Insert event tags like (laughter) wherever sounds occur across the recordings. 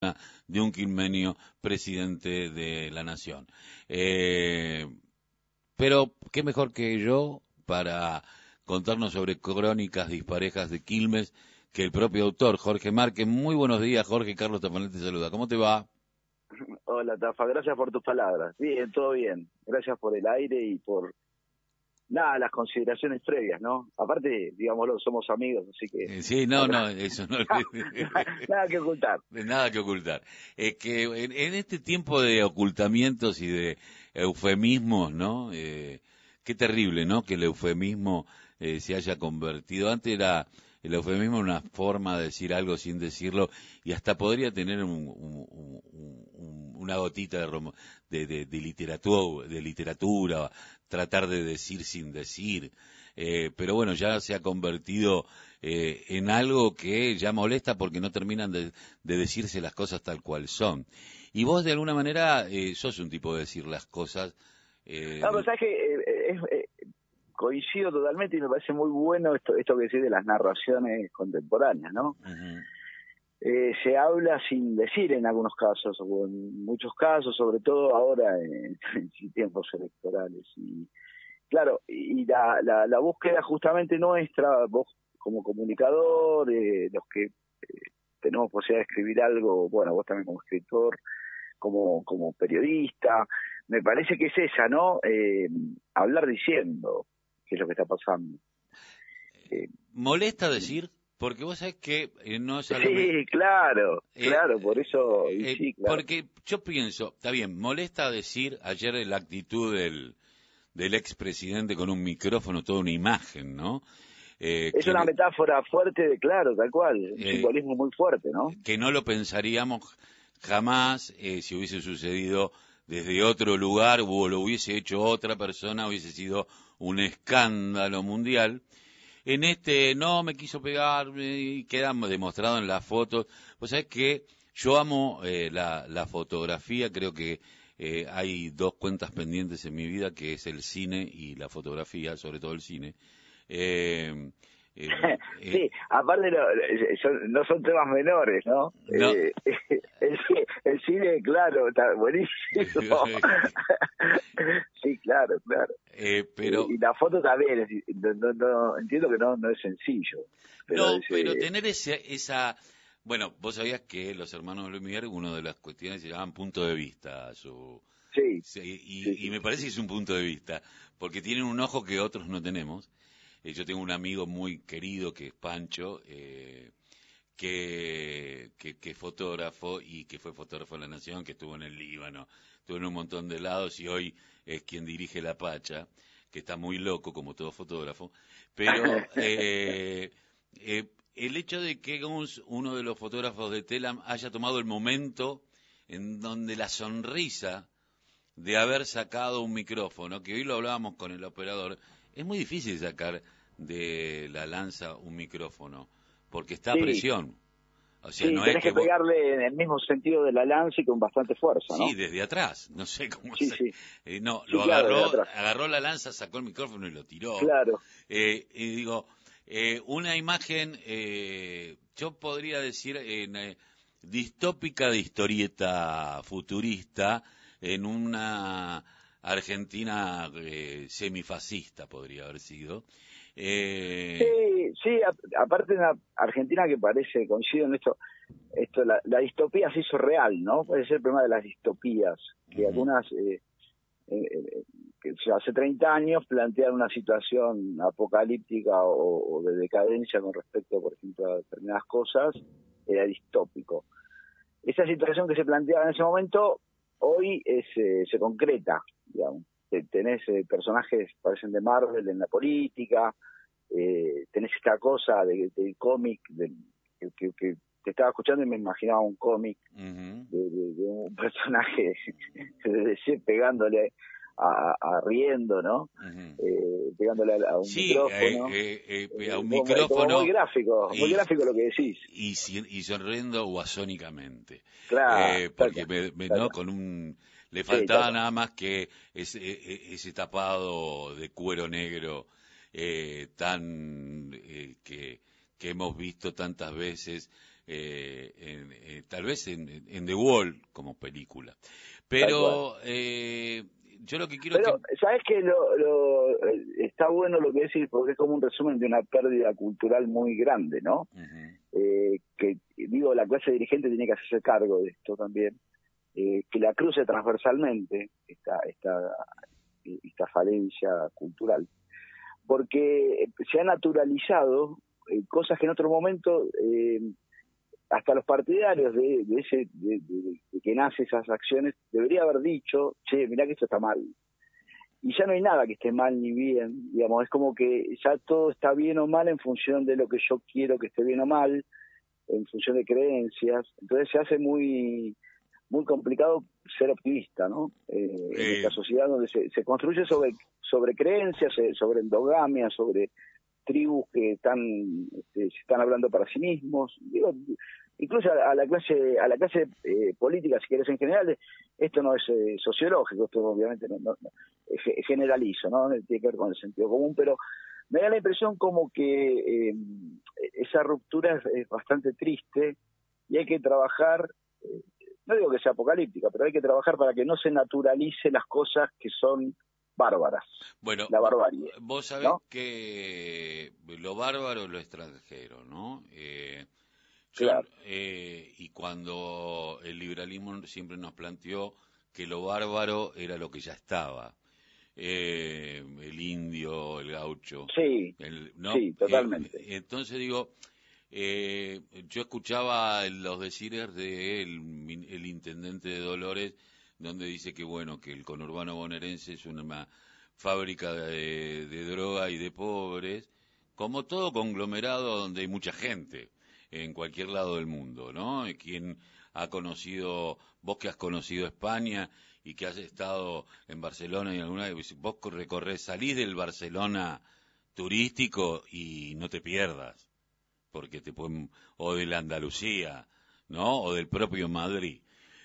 de un quilmenio presidente de la nación. Eh, pero, ¿qué mejor que yo para contarnos sobre crónicas disparejas de Quilmes que el propio autor, Jorge Márquez? Muy buenos días, Jorge. Carlos Tafanel te saluda. ¿Cómo te va? Hola, Tafa. Gracias por tus palabras. Bien, todo bien. Gracias por el aire y por nada, las consideraciones previas, ¿no? Aparte, digámoslo, somos amigos, así que... Eh, sí, no, no, (laughs) eso no... (laughs) nada que ocultar. (laughs) Nada que ocultar. Es que en, este tiempo de ocultamientos y de eufemismos, ¿no? Eh, qué terrible, ¿no? Que el eufemismo eh, se haya convertido. Antes era el eufemismo una forma de decir algo sin decirlo y hasta podría tener una gotita de, de, literatura, de literatura, tratar de decir sin decir. Eh, pero bueno, ya se ha convertido eh, en algo que ya molesta porque no terminan de, decirse las cosas tal cual son. Y vos de alguna manera eh, sos un tipo de decir las cosas. no, pero sabes que coincido totalmente y me parece muy bueno esto, esto que decís de las narraciones contemporáneas, ¿no? Eh, se habla sin decir en algunos casos, o en muchos casos, sobre todo ahora en, (laughs) tiempos electorales. Y claro, y la, la, búsqueda justamente nuestra, vos como comunicador, eh, los que eh, tenemos posibilidad de escribir algo, bueno, vos también como escritor, como, como periodista, me parece que es esa, ¿no? hablar diciendo, qué es lo que está pasando. Eh, ¿Molesta decir? Porque vos sabés que eh, no es Sí, claro, eh, claro, por eso... sí, Porque yo pienso, está bien, molesta decir ayer la actitud del, del expresidente con un micrófono, toda una imagen, ¿no? es una metáfora fuerte, de, claro, tal cual, un simbolismo muy fuerte, ¿no? Que no lo pensaríamos jamás si hubiese sucedido desde otro lugar o lo hubiese hecho otra persona, hubiese sido un escándalo mundial. En este no me quiso pegar y queda demostrado en las fotos. Pues sabés que yo amo eh, la, la, fotografía, creo que eh, hay dos cuentas pendientes en mi vida, que es el cine y la fotografía, sobre todo el cine. Eh, (laughs) eh, sí, eh, aparte no, no, son temas menores, ¿no? Eh, (laughs) el, cine, claro, está buenísimo. (laughs) sí, claro, claro. pero... Y, la foto también, no, entiendo que no, no es sencillo. no, pero tener esa... Bueno, vos sabías que los hermanos Lumière, una de las cuestiones se llaman punto de vista. Su... Sí, y, y me parece que es un punto de vista, porque tienen un ojo que otros no tenemos eh, yo tengo un amigo muy querido que es Pancho, eh, que, que, es fotógrafo y que fue fotógrafo de la Nación, que estuvo en el Líbano, estuvo en un montón de lados y hoy es quien dirige La Pacha, que está muy loco como todo fotógrafo, pero (laughs) eh, el hecho de que uno de los fotógrafos de Telam haya tomado el momento en donde la sonrisa de haber sacado un micrófono, que hoy lo hablábamos con el operador, es muy difícil sacar de la lanza un micrófono, porque está a presión. O sea, no es que, pegarle en el mismo sentido de la lanza y con bastante fuerza, ¿no? Sí, desde atrás, no sé cómo se... Eh, no, lo agarró, agarró la lanza, sacó el micrófono y lo tiró. Claro. Eh, y digo, eh, una imagen, yo podría decir, distópica de historieta futurista, en una Argentina semifascista podría haber sido, eh... Sí, sí, aparte una Argentina que parece, coincido en esto, esto la, distopía se hizo real, ¿no? Puede ser el problema de las distopías, que algunas, eh, eh, eh, que hace 30 años plantean una situación apocalíptica o, de decadencia con respecto, por ejemplo, a determinadas cosas, era distópico. Esa situación que se planteaba en ese momento, hoy es, se concreta, digamos tenés eh, personajes parecen de Marvel en la política, eh, tenés esta cosa del cómic, que, que, te estaba escuchando y me imaginaba un cómic de, un (laughs) personaje de pegándole a, riendo, ¿no? eh, pegándole a, un micrófono. Eh, a un micrófono. Muy gráfico, muy gráfico lo que decís. Y, y sonriendo guasónicamente. Claro. porque me, ¿no? con un le faltaba nada más que ese, e, e, ese, tapado de cuero negro eh, tan eh, que, que, hemos visto tantas veces eh, eh, tal vez en, The Wall como película. Pero eh, yo lo que quiero Pero, ¿sabes que lo, está bueno lo que decís? Porque es como un resumen de una pérdida cultural muy grande, ¿no? que, digo, la clase dirigente tiene que hacerse cargo de esto también. que la cruce transversalmente esta, esta, esta falencia cultural. Porque se ha naturalizado cosas que en otro momento eh, hasta los partidarios de, ese de, que nace esas acciones debería haber dicho, che, mirá que esto está mal. Y ya no hay nada que esté mal ni bien, digamos, es como que ya todo está bien o mal en función de lo que yo quiero que esté bien o mal, en función de creencias. Entonces se hace muy muy complicado ser optimista, ¿no? Eh, en esta sociedad donde se, se construye sobre sobre creencias, eh, sobre endogamia, sobre tribus que están este, se están hablando para sí mismos. Digo incluso a, la clase a la clase eh, política si quieres en general esto no es eh, sociológico esto obviamente no, no, generalizo no tiene que ver con el sentido común pero me da la impresión como que eh, esa ruptura es, bastante triste y hay que trabajar no digo que sea apocalíptica pero hay que trabajar para que no se naturalice las cosas que son bárbaras. Bueno, la barbarie. Vos sabés que lo bárbaro es lo extranjero, ¿no? Eh, claro. Eh, y cuando el liberalismo siempre nos planteó que lo bárbaro era lo que ya estaba. Eh, el indio, el gaucho. Sí, ¿no? sí totalmente. entonces digo, yo escuchaba los decires del el intendente de Dolores donde dice que bueno que el conurbano bonaerense es una fábrica de, droga y de pobres, como todo conglomerado donde hay mucha gente en cualquier lado del mundo, ¿no? Quien ha conocido, vos que has conocido España y que has estado en Barcelona y alguna vez, vos recorres, salís del Barcelona turístico y no te pierdas, porque te pueden, o de la Andalucía, ¿no? O del propio Madrid.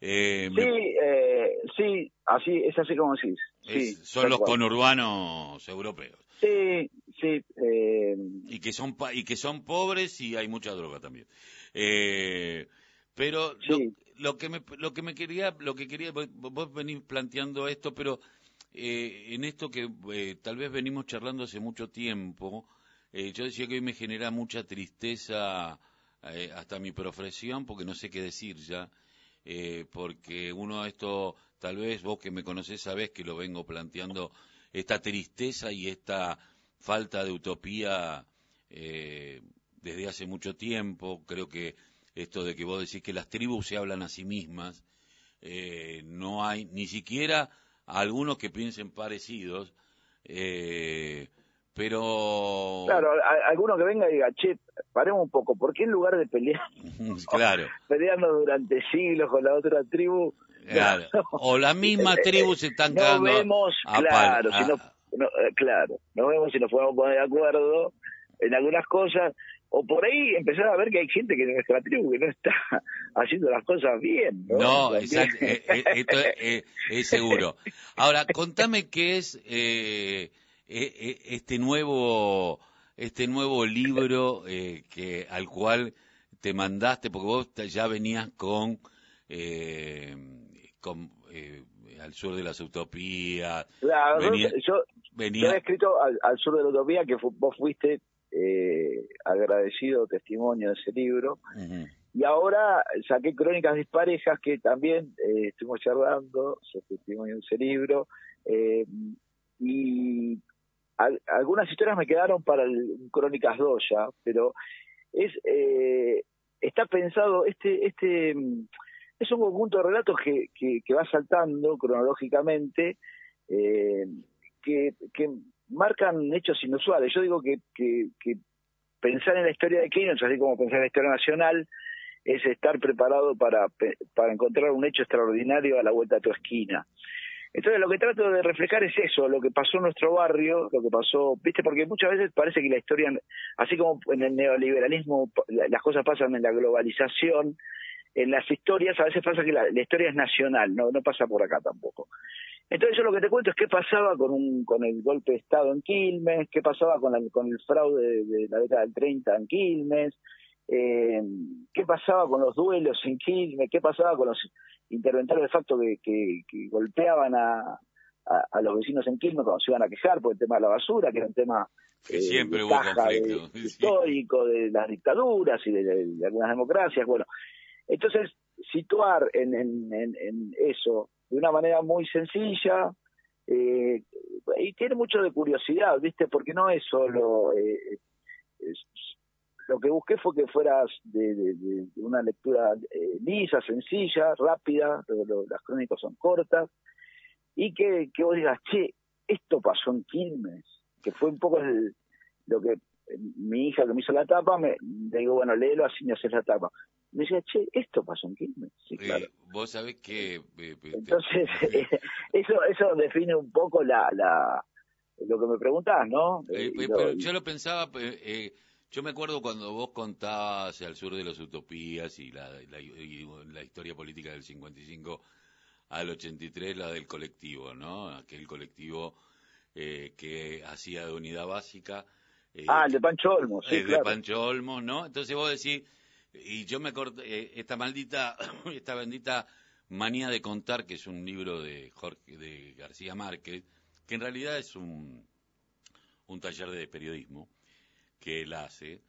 Eh, sí, eh, sí, así, es así como decís. Sí, son los conurbanos europeos. Sí, sí. Eh, y que son y que son pobres y hay mucha droga también. Eh, pero lo, que me lo que me quería lo que quería vos venís planteando esto, pero eh, en esto que eh, tal vez venimos charlando hace mucho tiempo, yo decía que hoy me genera mucha tristeza hasta mi profesión porque no sé qué decir ya eh, porque uno de esto, tal vez vos que me conocés sabés que lo vengo planteando, esta tristeza y esta falta de utopía eh, desde hace mucho tiempo. Creo que esto de que vos decís que las tribus se hablan a sí mismas, eh, no hay ni siquiera algunos que piensen parecidos. Eh, pero... Claro, alguno que venga y diga, che, paremos un poco, ¿por qué en lugar de pelear, (laughs) claro. peleando durante siglos con la otra tribu, claro. (laughs) o la misma tribu se están no vemos, claro, si no, eh, claro, no vemos si nos podemos poner de acuerdo en algunas cosas, o por ahí empezar a ver que hay gente que en nuestra tribu que no está (laughs) haciendo las cosas bien. No, no exacto, eh, eh, esto es, seguro. Ahora, contame qué es... Eh, e, e, este nuevo este nuevo libro eh, que al cual te mandaste porque vos ya venías con eh, con eh, al sur de las utopías claro yo, venía... he escrito al, sur de la utopía que vos fuiste agradecido testimonio de ese libro. Y ahora saqué crónicas disparejas que también estuvimos charlando sobre testimonio de ese libro y algunas historias me quedaron para el Crónicas 2 ya, pero es eh, está pensado, este, este es un conjunto de relatos que, que, va saltando cronológicamente, eh, que, que marcan hechos inusuales. Yo digo que, que, que pensar en la historia de Keynes, así como pensar en la historia nacional, es estar preparado para, para encontrar un hecho extraordinario a la vuelta de tu esquina. Entonces lo que trato de reflejar es eso, lo que pasó en nuestro barrio, lo que pasó, viste, porque muchas veces parece que la historia, así como en el neoliberalismo las cosas pasan en la globalización, en las historias a veces pasa que la, historia es nacional, no, pasa por acá tampoco. Entonces yo lo que te cuento es qué pasaba con un con el golpe de Estado en Quilmes, qué pasaba con, con el fraude de, la década del 30 en Quilmes, eh, qué pasaba con los duelos en Quilmes, qué pasaba con los interventores de facto que, que, golpeaban a, a, los vecinos en Quilmes cuando se iban a quejar por el tema de la basura, que era un tema que siempre hubo conflicto. (laughs) histórico de las dictaduras y de, algunas democracias. Bueno, entonces situar en, en, en, eso de una manera muy sencilla eh, y tiene mucho de curiosidad, ¿viste? Porque no es solo eh, lo que busqué fue que fueras de, una lectura eh, lisa, sencilla, rápida, las crónicas son cortas, y que, que vos digas, che, esto pasó en Quilmes, que fue un poco lo que eh, mi hija que me hizo la tapa, me le digo, bueno, léelo así me haces la tapa. Me decía, che, esto pasó en Quilmes. Sí, claro. vos sabés que... Eh, Entonces, (laughs) (laughs) eso eso define un poco la, la lo que me preguntás, ¿no? pero yo lo pensaba... Yo me acuerdo cuando vos contabas al sur de las utopías y la, la, historia política del 55 al 83, la del colectivo, ¿no? Aquel colectivo eh, que hacía de unidad básica. Eh, ah, el de Pancho Olmos, sí, El de Pancho Olmos, ¿no? Entonces vos decís, y yo me acuerdo, eh, esta maldita, (coughs) esta bendita manía de contar, que es un libro de Jorge, de García Márquez, que en realidad es un, un taller de periodismo, que él hace,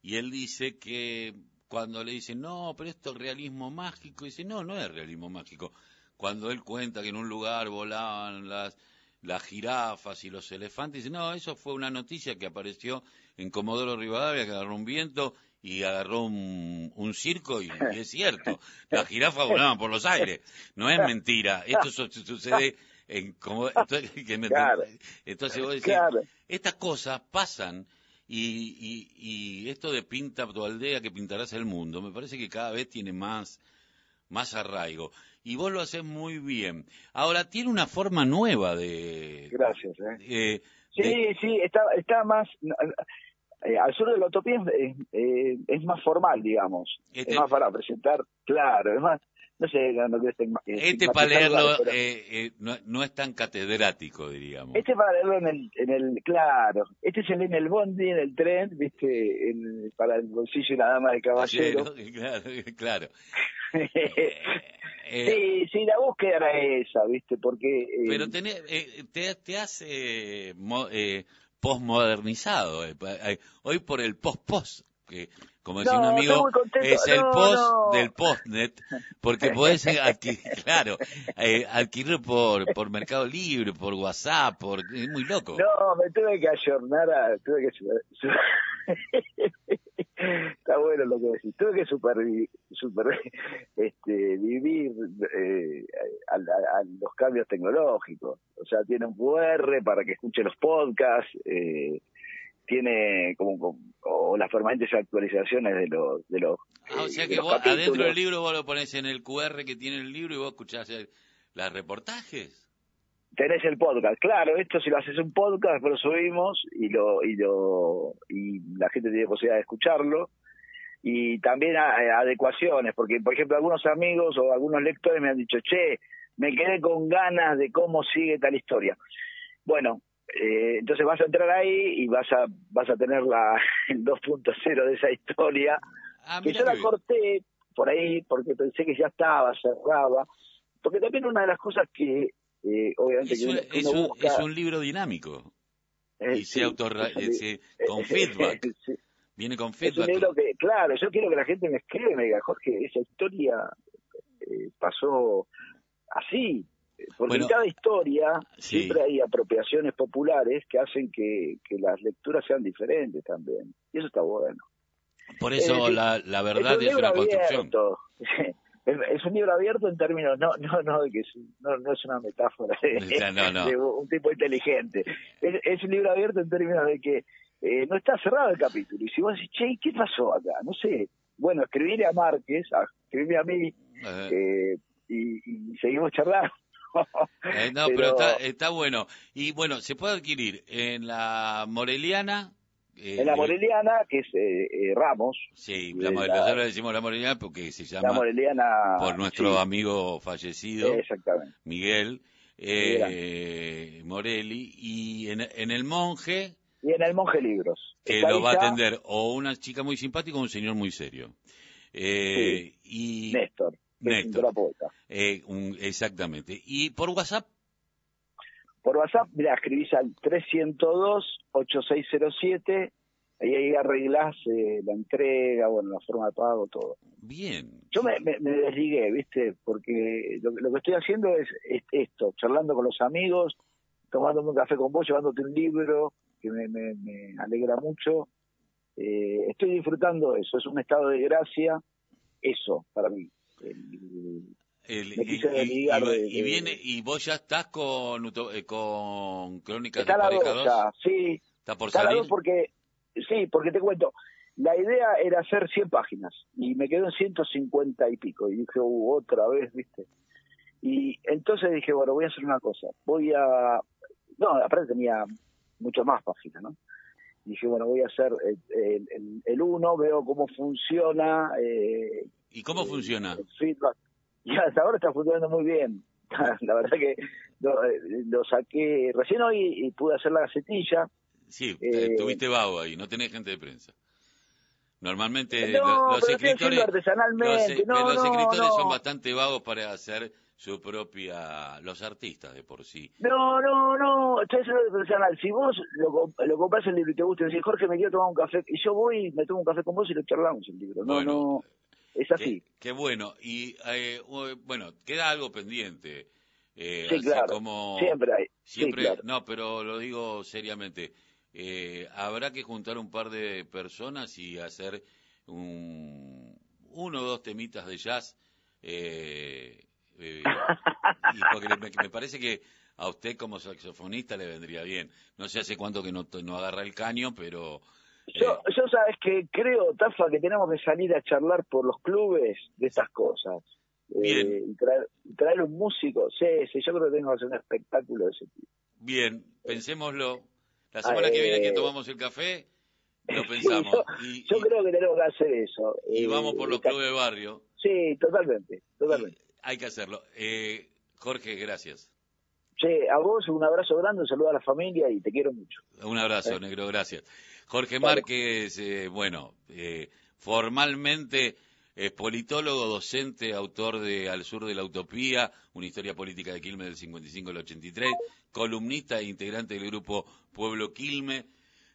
y él dice que cuando le dicen, no, pero esto es realismo mágico, dice, no, no es realismo mágico. Cuando él cuenta que en un lugar volaban las, las jirafas y los elefantes, dice, no, eso fue una noticia que apareció en Comodoro Rivadavia, que agarró un viento y agarró un, un circo, y, es cierto, las jirafas volaban por los aires, no es mentira, esto sucede en Comodoro, entonces, (laughs) entonces vos decís, estas cosas pasan y, y, esto de pinta tu aldea que pintarás el mundo, me parece que cada vez tiene más, más arraigo. Y vos lo haces muy bien. Ahora, tiene una forma nueva de... Gracias. ¿eh? eh sí, sí, está, está más... Eh, al sur de la utopía es, eh, es más formal, digamos. Este es más para presentar, claro, es más no sé, no que Este para leerlo eh, eh, no, no, es tan catedrático, diríamos. Este para leerlo en el, en el, claro, este se lee en el bondi, en el tren, viste, para el bolsillo y la dama de caballero. (laughs) Claro, claro. (laughs) Eh, sí, sí, la búsqueda era esa, viste, porque... pero te, te has postmodernizado, hoy por el post-post, que como decía un amigo, es el post del postnet, porque (laughs) podés adquirir, claro, eh, adquirirlo por, por Mercado Libre, por WhatsApp, por, es muy loco. No, me tuve que ayornar a, tuve que (laughs) está bueno lo que decís, tuve que super, super (laughs) este, vivir eh, a, los cambios tecnológicos, o sea, tiene un QR para que escuche los podcasts, eh, tiene como, o las permanentes actualizaciones de los de los ah, o sea que vos adentro del libro vos lo pones en el QR que tiene el libro y vos escuchás el, las reportajes. Tenés el podcast claro esto si lo haces un podcast después lo subimos y lo y lo y la gente tiene posibilidad de escucharlo. Y también adecuaciones porque por ejemplo algunos amigos o algunos lectores me han dicho che me quedé con ganas de cómo sigue tal historia bueno eh, entonces vas a entrar ahí y vas a vas a tener la, (laughs) el 2.0 de esa historia. Ah, que yo la corté por ahí porque pensé que ya estaba, cerraba. Porque también una de las cosas que, eh, obviamente, es, un, es, un, libro dinámico. Eh, y se auto con feedback. Viene con feedback. que, claro, yo quiero que la gente me escriba y me diga, Jorge, esa historia pasó así, porque en cada historia siempre hay apropiaciones populares que hacen que, las lecturas sean diferentes también. Y eso está bueno. Por eso la, la, verdad es, una construcción. (laughs) es, un libro abierto en términos, no, no, no, que es, no, no es una metáfora de, (laughs) un tipo inteligente. Es, un libro abierto en términos de que eh, no está cerrado el capítulo. Y si vos decís, che, ¿qué pasó acá? No sé. Bueno, escribirle a Márquez, a, escribirme a mí, eh, y, y seguimos charlando eh, no, pero, está, está, bueno. Y bueno, se puede adquirir en la Moreliana. en la Moreliana, que es eh, eh, Ramos. Sí, la, nosotros le decimos la Moreliana porque se llama. La Moreliana. Por nuestro amigo fallecido. Miguel. Morelli. Y en, en El Monje Y en el Monje Libros. Que lo va a atender o una chica muy simpática o un señor muy serio. Eh, y Néstor. Néstor. Eh, exactamente. ¿Y por WhatsApp? Por WhatsApp, mira, escribís al 302-8607 y ahí arreglás eh, la entrega, bueno, la forma de pago, todo. Bien. Yo me, me, desligué, ¿viste? Porque lo, que estoy haciendo es, esto, charlando con los amigos, tomándome un café con vos, llevándote un libro, que me, me alegra mucho. Eh, estoy disfrutando eso, es un estado de gracia, eso para mí. El, y, viene y vos ya estás con eh, con crónicas está de pareja sí está por salir porque Sí, porque te cuento, la idea era hacer 100 páginas y me quedó en 150 y pico y dije, uh, otra vez, ¿viste? Y entonces dije, bueno, voy a hacer una cosa, voy a... No, aparte tenía mucho más páginas, ¿no? Dije, bueno, voy a hacer el, uno, veo cómo funciona. Eh, ¿Y cómo funciona? feedback. (laughs) Y hasta ahora está funcionando muy bien. (laughs) la verdad que lo, eh, lo saqué recién hoy y pude hacer la gacetilla Sí, eh, tuviste vago ahí, no tenés gente de prensa. Normalmente los, escritores, artesanalmente. los, escritores son bastante vagos para hacer su propia, los artistas de por sí. No, no, no, estoy haciendo personal. Si vos lo, lo compras el libro y te gusta, decís, Jorge, me quiero tomar un café, y yo voy y me tomo un café con vos y lo charlamos el libro. No, no, es así. Qué, bueno. Y eh, bueno, queda algo pendiente. Eh, sí, claro. Como, siempre hay. Siempre, no, pero lo digo seriamente eh, habrá que juntar un par de personas y hacer un, uno o dos temitas de jazz. Eh, eh (laughs) porque me, parece que a usted como saxofonista le vendría bien. No sé hace cuánto que no, no agarra el caño, pero... Yo, eh, yo sabes que creo, Tafa, que tenemos que salir a charlar por los clubes de estas cosas. Bien. y traer, traer, un músico. Sí, sí, yo creo que tengo que hacer un espectáculo de ese tipo. Bien, pensémoslo. La semana que viene que eh, tomamos el café, (laughs) lo pensamos. yo, creo que tenemos que hacer eso. Y vamos por los clubes de barrio. Sí, totalmente, totalmente. hay que hacerlo. Eh, Jorge, gracias. Che, a vos un abrazo grande, un saludo a la familia y te quiero mucho. Un abrazo, eh. negro, gracias. Jorge Márquez, bueno, formalmente es politólogo, docente, autor de Al Sur de la Utopía, una historia política de Quilmes del 55 al 83, columnista e integrante del grupo Pueblo Quilme,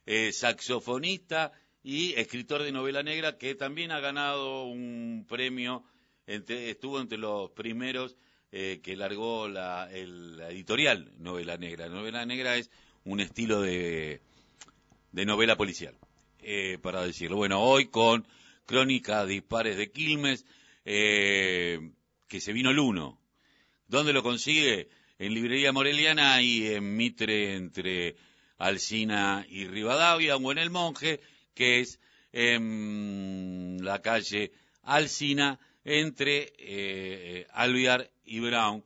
eh, saxofonista y escritor de novela negra que también ha ganado un premio, estuvo entre los primeros eh, que largó la, editorial Novela Negra. Novela Negra es un estilo de, novela policial, eh, para decirlo. Bueno, hoy con Crónica Dispares de Quilmes, que se vino el uno. ¿Dónde lo consigue? en Librería Moreliana y en Mitre entre Alcina y Rivadavia o en El Monje, que es en la calle Alcina entre eh, Alviar y Brown.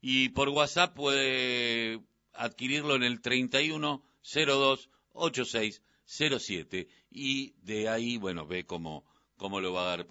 Y por WhatsApp puede adquirirlo en el 31028607 y de ahí, bueno, ve cómo, cómo lo va a dar.